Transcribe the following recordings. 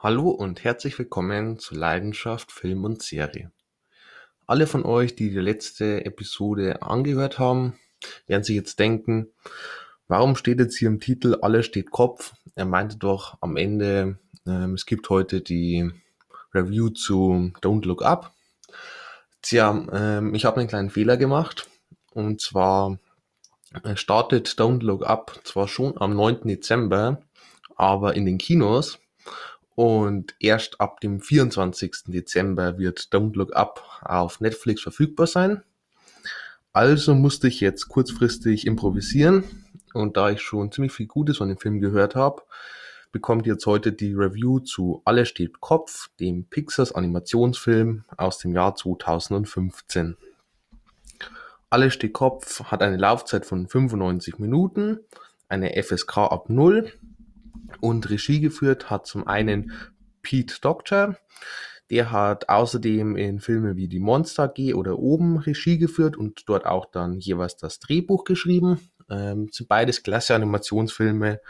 Hallo und herzlich willkommen zu Leidenschaft Film und Serie. Alle von euch, die die letzte Episode angehört haben, werden sich jetzt denken, warum steht jetzt hier im Titel Alles steht Kopf? Er meinte doch am Ende, ähm, es gibt heute die Review zu Don't Look Up. Tja, ähm, ich habe einen kleinen Fehler gemacht. Und zwar äh, startet Don't Look Up zwar schon am 9. Dezember, aber in den Kinos und erst ab dem 24. Dezember wird Don't Look Up auf Netflix verfügbar sein. Also musste ich jetzt kurzfristig improvisieren. Und da ich schon ziemlich viel Gutes von dem Film gehört habe, bekommt jetzt heute die Review zu Alle steht Kopf, dem Pixars Animationsfilm aus dem Jahr 2015. Alle steht Kopf hat eine Laufzeit von 95 Minuten, eine FSK ab 0 und Regie geführt hat zum einen Pete Doctor. Der hat außerdem in Filmen wie Die Monster AG oder Oben Regie geführt und dort auch dann jeweils das Drehbuch geschrieben. Ähm, sind beides klasse Animationsfilme,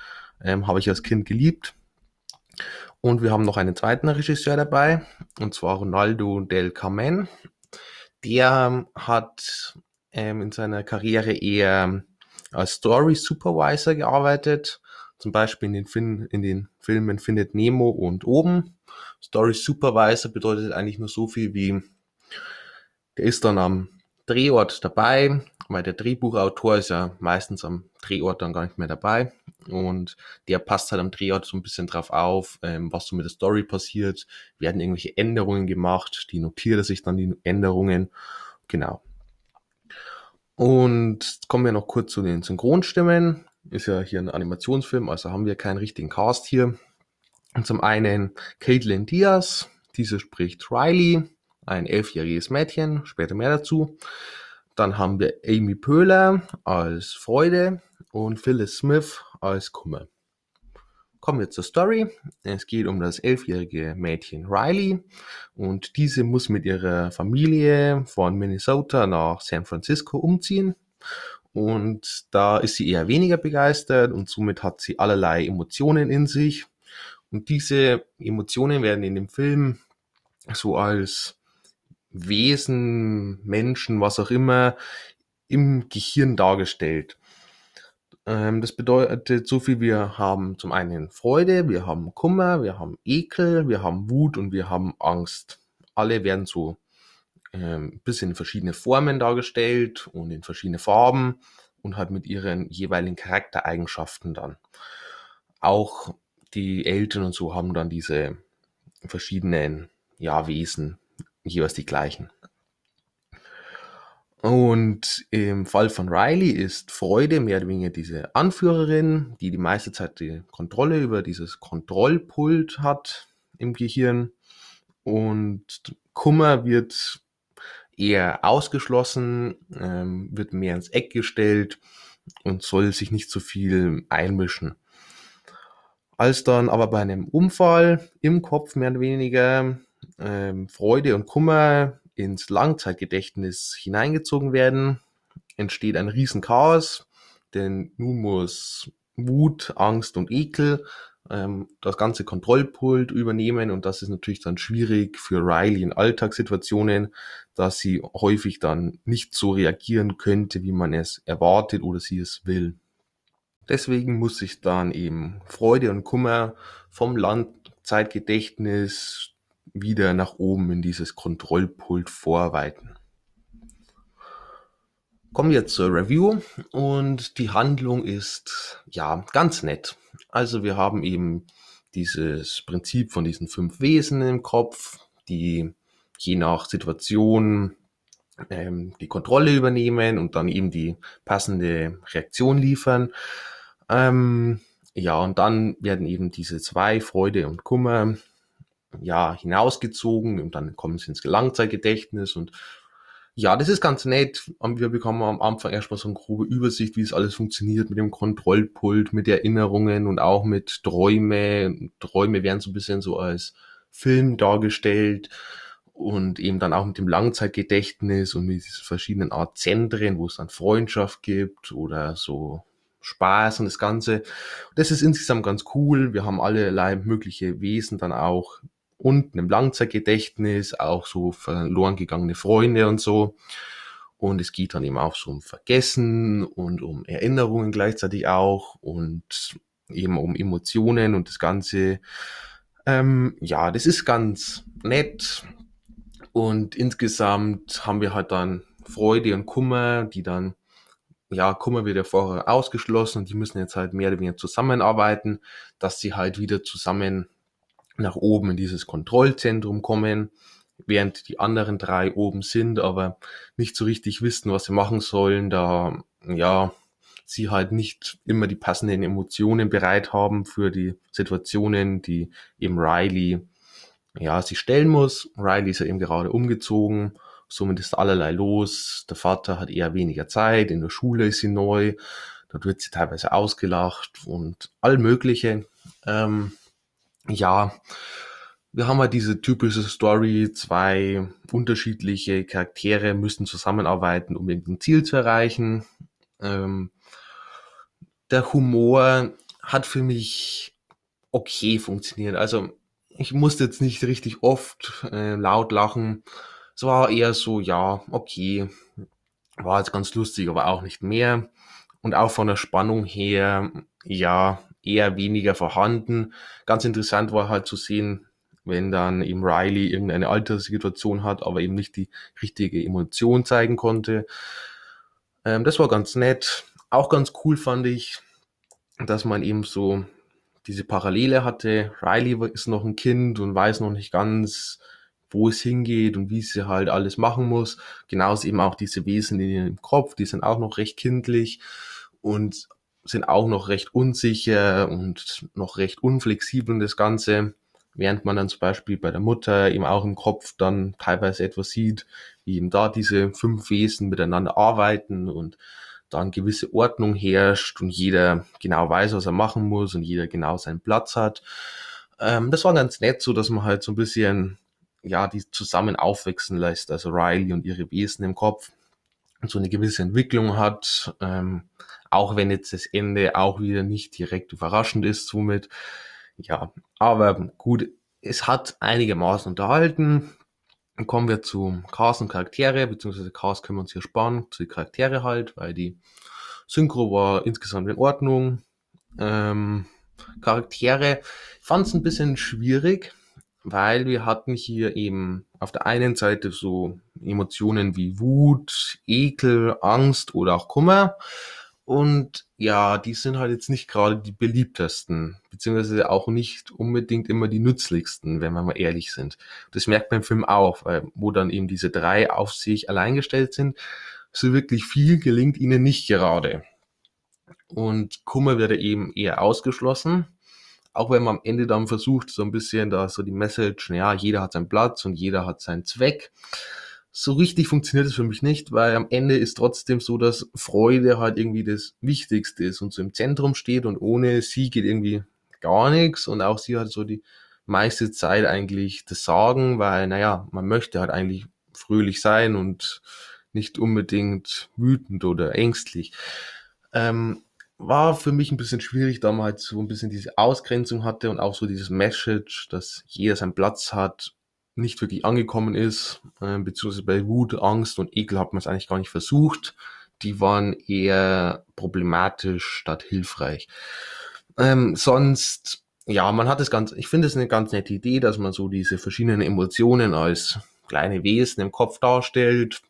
ähm, habe ich als Kind geliebt. Und wir haben noch einen zweiten Regisseur dabei, und zwar Ronaldo del Carmen. Der hat ähm, in seiner Karriere eher als Story Supervisor gearbeitet zum Beispiel in den, fin in den Filmen Findet Nemo und Oben. Story Supervisor bedeutet eigentlich nur so viel wie, der ist dann am Drehort dabei, weil der Drehbuchautor ist ja meistens am Drehort dann gar nicht mehr dabei. Und der passt halt am Drehort so ein bisschen drauf auf, ähm, was so mit der Story passiert, werden irgendwelche Änderungen gemacht, die notiert er sich dann die Änderungen, genau. Und kommen wir noch kurz zu den Synchronstimmen ist ja hier ein Animationsfilm, also haben wir keinen richtigen Cast hier. Und zum einen Caitlin Diaz, diese spricht Riley, ein elfjähriges Mädchen, später mehr dazu. Dann haben wir Amy Pöhler als Freude und Phyllis Smith als Kummer. Kommen wir zur Story. Es geht um das elfjährige Mädchen Riley und diese muss mit ihrer Familie von Minnesota nach San Francisco umziehen und da ist sie eher weniger begeistert und somit hat sie allerlei Emotionen in sich. Und diese Emotionen werden in dem Film so als Wesen, Menschen, was auch immer, im Gehirn dargestellt. Ähm, das bedeutet so viel, wir haben zum einen Freude, wir haben Kummer, wir haben Ekel, wir haben Wut und wir haben Angst. Alle werden so ähm, bisschen in verschiedene Formen dargestellt und in verschiedene Farben und halt mit ihren jeweiligen Charaktereigenschaften dann. Auch die Eltern und so haben dann diese verschiedenen ja, Wesen, jeweils die gleichen. Und im Fall von Riley ist Freude mehr oder weniger diese Anführerin, die die meiste Zeit die Kontrolle über dieses Kontrollpult hat im Gehirn. Und Kummer wird eher ausgeschlossen, ähm, wird mehr ins Eck gestellt und soll sich nicht so viel einmischen. Als dann aber bei einem Unfall im Kopf mehr oder weniger ähm, Freude und Kummer ins Langzeitgedächtnis hineingezogen werden, entsteht ein Riesenchaos, denn nun muss Wut, Angst und Ekel ähm, das ganze Kontrollpult übernehmen und das ist natürlich dann schwierig für Riley in Alltagssituationen, dass sie häufig dann nicht so reagieren könnte, wie man es erwartet oder sie es will. Deswegen muss sich dann eben Freude und Kummer vom Langzeitgedächtnis wieder nach oben in dieses Kontrollpult vorarbeiten. Kommen wir zur Review und die Handlung ist ja ganz nett. Also wir haben eben dieses Prinzip von diesen fünf Wesen im Kopf, die je nach Situation ähm, die Kontrolle übernehmen und dann eben die passende Reaktion liefern. Ähm, ja, und dann werden eben diese zwei, Freude und Kummer, ja, hinausgezogen und dann kommen sie ins Langzeitgedächtnis und ja, das ist ganz nett. Wir bekommen am Anfang erstmal so eine grobe Übersicht, wie es alles funktioniert mit dem Kontrollpult, mit Erinnerungen und auch mit Träume. Träume werden so ein bisschen so als Film dargestellt und eben dann auch mit dem Langzeitgedächtnis und mit diesen verschiedenen Art Zentren, wo es dann Freundschaft gibt oder so Spaß und das Ganze. Das ist insgesamt ganz cool. Wir haben allerlei mögliche Wesen dann auch unten im Langzeitgedächtnis, auch so verloren gegangene Freunde und so. Und es geht dann eben auch so um Vergessen und um Erinnerungen gleichzeitig auch und eben um Emotionen und das Ganze. Ähm, ja, das ist ganz nett. Und insgesamt haben wir halt dann Freude und Kummer, die dann, ja, Kummer wird ja vorher ausgeschlossen und die müssen jetzt halt mehr oder weniger zusammenarbeiten, dass sie halt wieder zusammen nach oben in dieses Kontrollzentrum kommen, während die anderen drei oben sind, aber nicht so richtig wissen, was sie machen sollen, da, ja, sie halt nicht immer die passenden Emotionen bereit haben für die Situationen, die eben Riley, ja, sie stellen muss. Riley ist ja eben gerade umgezogen, somit ist allerlei los. Der Vater hat eher weniger Zeit, in der Schule ist sie neu, dort wird sie teilweise ausgelacht und all mögliche. Ähm, ja, wir haben halt diese typische Story, zwei unterschiedliche Charaktere müssen zusammenarbeiten, um irgendein Ziel zu erreichen. Ähm, der Humor hat für mich okay funktioniert. Also ich musste jetzt nicht richtig oft äh, laut lachen. Es war eher so, ja, okay, war jetzt ganz lustig, aber auch nicht mehr. Und auch von der Spannung her, ja, eher weniger vorhanden. Ganz interessant war halt zu sehen, wenn dann eben Riley irgendeine Alterssituation hat, aber eben nicht die richtige Emotion zeigen konnte. Ähm, das war ganz nett. Auch ganz cool fand ich, dass man eben so diese Parallele hatte. Riley ist noch ein Kind und weiß noch nicht ganz, wo es hingeht und wie sie halt alles machen muss. Genauso eben auch diese Wesen in ihrem Kopf, die sind auch noch recht kindlich und sind auch noch recht unsicher und noch recht unflexibel in das Ganze. Während man dann zum Beispiel bei der Mutter eben auch im Kopf dann teilweise etwas sieht, wie eben da diese fünf Wesen miteinander arbeiten und dann gewisse Ordnung herrscht und jeder genau weiß, was er machen muss und jeder genau seinen Platz hat. Ähm, das war ganz nett, so dass man halt so ein bisschen, ja, die zusammen aufwachsen lässt, also Riley und ihre Wesen im Kopf so eine gewisse Entwicklung hat. Ähm, auch wenn jetzt das Ende auch wieder nicht direkt überraschend ist, somit. Ja, aber gut, es hat einigermaßen unterhalten. Kommen wir zu Cast und Charaktere, beziehungsweise Cast können wir uns hier sparen, zu den Charaktere halt, weil die Synchro war insgesamt in Ordnung. Ähm, Charaktere, ich fand es ein bisschen schwierig, weil wir hatten hier eben auf der einen Seite so Emotionen wie Wut, Ekel, Angst oder auch Kummer. Und ja, die sind halt jetzt nicht gerade die beliebtesten, beziehungsweise auch nicht unbedingt immer die nützlichsten, wenn wir mal ehrlich sind. Das merkt man im Film auch, weil, wo dann eben diese drei auf sich allein gestellt sind, so wirklich viel gelingt ihnen nicht gerade. Und Kummer wird eben eher ausgeschlossen, auch wenn man am Ende dann versucht, so ein bisschen da so die Message, ja, jeder hat seinen Platz und jeder hat seinen Zweck so richtig funktioniert es für mich nicht, weil am Ende ist trotzdem so, dass Freude halt irgendwie das Wichtigste ist und so im Zentrum steht und ohne sie geht irgendwie gar nichts und auch sie hat so die meiste Zeit eigentlich das Sagen, weil, naja, man möchte halt eigentlich fröhlich sein und nicht unbedingt wütend oder ängstlich. Ähm, war für mich ein bisschen schwierig, da man halt so ein bisschen diese Ausgrenzung hatte und auch so dieses Message, dass jeder seinen Platz hat nicht wirklich angekommen ist, äh, beziehungsweise bei Wut, Angst und Ekel hat man es eigentlich gar nicht versucht. Die waren eher problematisch statt hilfreich. Ähm, sonst, ja, man hat es ganz, ich finde es eine ganz nette Idee, dass man so diese verschiedenen Emotionen als kleine Wesen im Kopf darstellt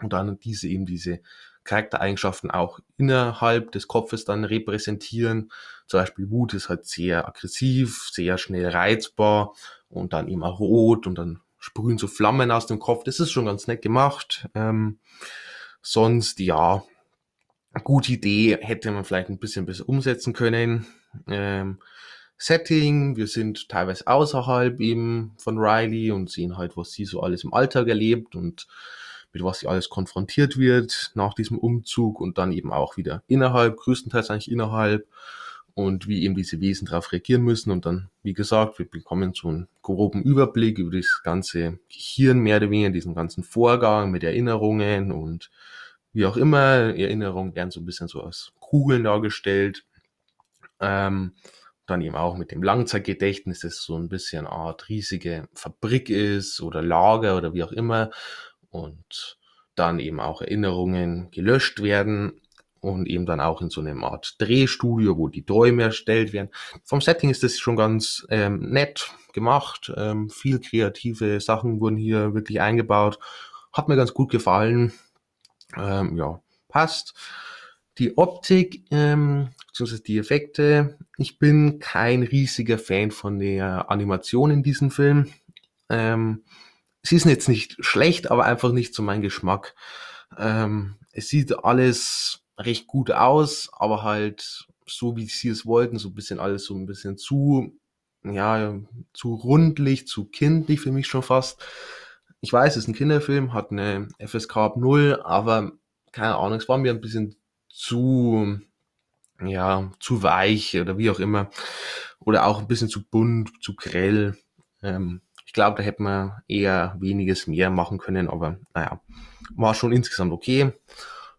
und dann diese eben diese Charaktereigenschaften auch innerhalb des Kopfes dann repräsentieren. Zum Beispiel Wut ist halt sehr aggressiv, sehr schnell reizbar und dann immer rot und dann sprühen so Flammen aus dem Kopf. Das ist schon ganz nett gemacht. Ähm, sonst, ja, gute Idee, hätte man vielleicht ein bisschen besser umsetzen können. Ähm, Setting, wir sind teilweise außerhalb eben von Riley und sehen halt, was sie so alles im Alltag erlebt und mit was sie alles konfrontiert wird nach diesem Umzug und dann eben auch wieder innerhalb, größtenteils eigentlich innerhalb und wie eben diese Wesen darauf reagieren müssen. Und dann, wie gesagt, wir bekommen so einen groben Überblick über das ganze Gehirn, mehr oder weniger diesen ganzen Vorgang mit Erinnerungen und wie auch immer. Erinnerungen werden so ein bisschen so als Kugeln dargestellt. Ähm, dann eben auch mit dem Langzeitgedächtnis, das so ein bisschen eine Art riesige Fabrik ist oder Lager oder wie auch immer. Und dann eben auch Erinnerungen gelöscht werden und eben dann auch in so einer Art Drehstudio, wo die Träume erstellt werden. Vom Setting ist das schon ganz ähm, nett gemacht. Ähm, viel kreative Sachen wurden hier wirklich eingebaut. Hat mir ganz gut gefallen. Ähm, ja, passt. Die Optik, ähm, beziehungsweise die Effekte. Ich bin kein riesiger Fan von der Animation in diesem Film. Ähm, sie ist jetzt nicht schlecht, aber einfach nicht zu meinem Geschmack. Ähm, es sieht alles recht gut aus, aber halt so, wie sie es wollten, so ein bisschen alles so ein bisschen zu, ja, zu rundlich, zu kindlich für mich schon fast. Ich weiß, es ist ein Kinderfilm, hat eine FSK ab 0, aber keine Ahnung, es war mir ein bisschen zu, ja, zu weich oder wie auch immer. Oder auch ein bisschen zu bunt, zu grell. Ähm, ich glaube, da hätte man eher weniges mehr machen können, aber naja, war schon insgesamt okay.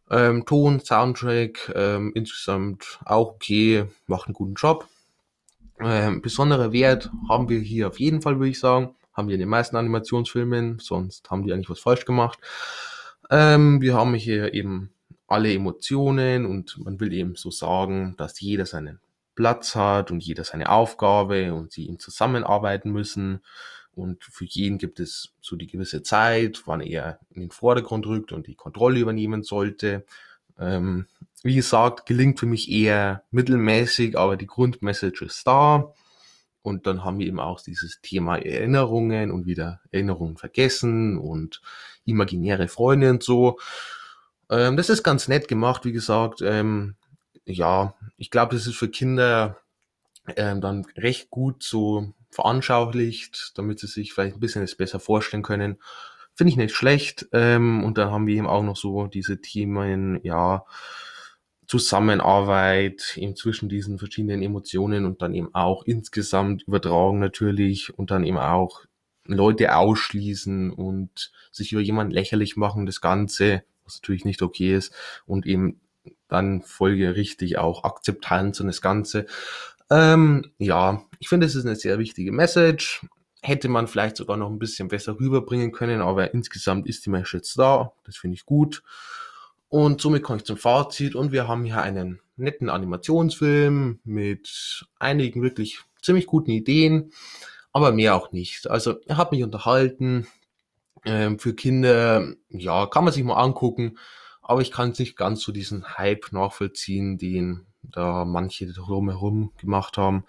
Ähm, Ton, Soundtrack, ähm, insgesamt auch okay, macht einen guten Job. Ähm, besonderer Wert haben wir hier auf jeden Fall, würde ich sagen. Haben wir in den meisten Animationsfilmen, sonst haben die eigentlich was falsch gemacht. Ähm, wir haben hier eben alle Emotionen und man will eben so sagen, dass jeder seinen Platz hat und jeder seine Aufgabe und sie ihm zusammenarbeiten müssen. Und für jeden gibt es so die gewisse Zeit, wann er in den Vordergrund rückt und die Kontrolle übernehmen sollte. Ähm, wie gesagt, gelingt für mich eher mittelmäßig, aber die Grundmessage ist da. Und dann haben wir eben auch dieses Thema Erinnerungen und wieder Erinnerungen vergessen und imaginäre Freunde und so. Ähm, das ist ganz nett gemacht, wie gesagt. Ähm, ja, ich glaube, das ist für Kinder ähm, dann recht gut so veranschaulicht, damit sie sich vielleicht ein bisschen das besser vorstellen können. Finde ich nicht schlecht. Ähm, und dann haben wir eben auch noch so diese Themen, ja, Zusammenarbeit eben zwischen diesen verschiedenen Emotionen und dann eben auch insgesamt übertragen natürlich und dann eben auch Leute ausschließen und sich über jemanden lächerlich machen, das Ganze, was natürlich nicht okay ist und eben dann folgerichtig auch Akzeptanz und das Ganze. Ähm, ja, ich finde, es ist eine sehr wichtige Message. Hätte man vielleicht sogar noch ein bisschen besser rüberbringen können, aber insgesamt ist die Message jetzt da. Das finde ich gut. Und somit komme ich zum Fazit und wir haben hier einen netten Animationsfilm mit einigen wirklich ziemlich guten Ideen, aber mehr auch nicht. Also er hat mich unterhalten. Ähm, für Kinder, ja, kann man sich mal angucken, aber ich kann nicht ganz so diesen Hype nachvollziehen, den da manche drumherum gemacht haben.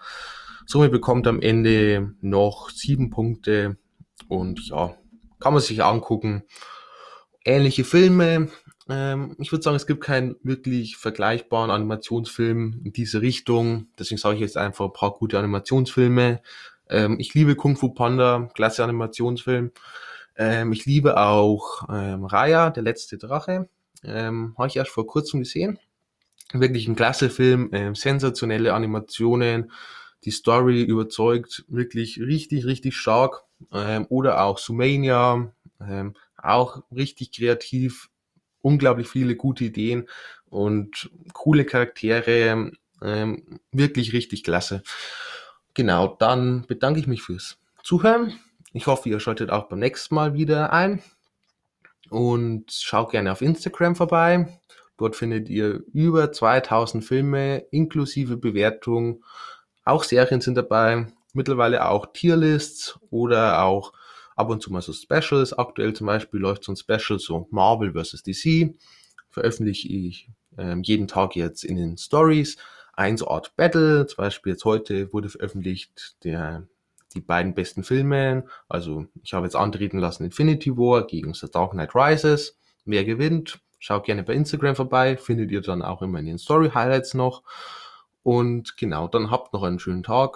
Somit bekommt am Ende noch sieben Punkte und ja, kann man sich angucken. Ähnliche Filme. Ähm, ich würde sagen, es gibt keinen wirklich vergleichbaren Animationsfilm in diese Richtung. Deswegen sage ich jetzt einfach ein paar gute Animationsfilme. Ähm, ich liebe Kung Fu Panda, klasse Animationsfilm. Ähm, ich liebe auch ähm, Raya, der letzte Drache. Ähm, Habe ich erst vor kurzem gesehen wirklich ein klasse Film, äh, sensationelle Animationen, die Story überzeugt wirklich richtig, richtig stark. Ähm, oder auch Sumania, ähm, auch richtig kreativ, unglaublich viele gute Ideen und coole Charaktere, ähm, wirklich richtig klasse. Genau, dann bedanke ich mich fürs Zuhören. Ich hoffe, ihr schaltet auch beim nächsten Mal wieder ein und schaut gerne auf Instagram vorbei. Dort findet ihr über 2000 Filme inklusive Bewertung. Auch Serien sind dabei, mittlerweile auch Tierlists oder auch ab und zu mal so Specials. Aktuell zum Beispiel läuft so ein Special so Marvel vs. DC. Veröffentliche ich äh, jeden Tag jetzt in den Stories. Eins Art Battle, zum Beispiel jetzt heute wurde veröffentlicht der, die beiden besten Filme. Also ich habe jetzt antreten lassen Infinity War gegen The Dark Knight Rises. Wer gewinnt? Schaut gerne bei Instagram vorbei, findet ihr dann auch immer in den Story Highlights noch. Und genau, dann habt noch einen schönen Tag.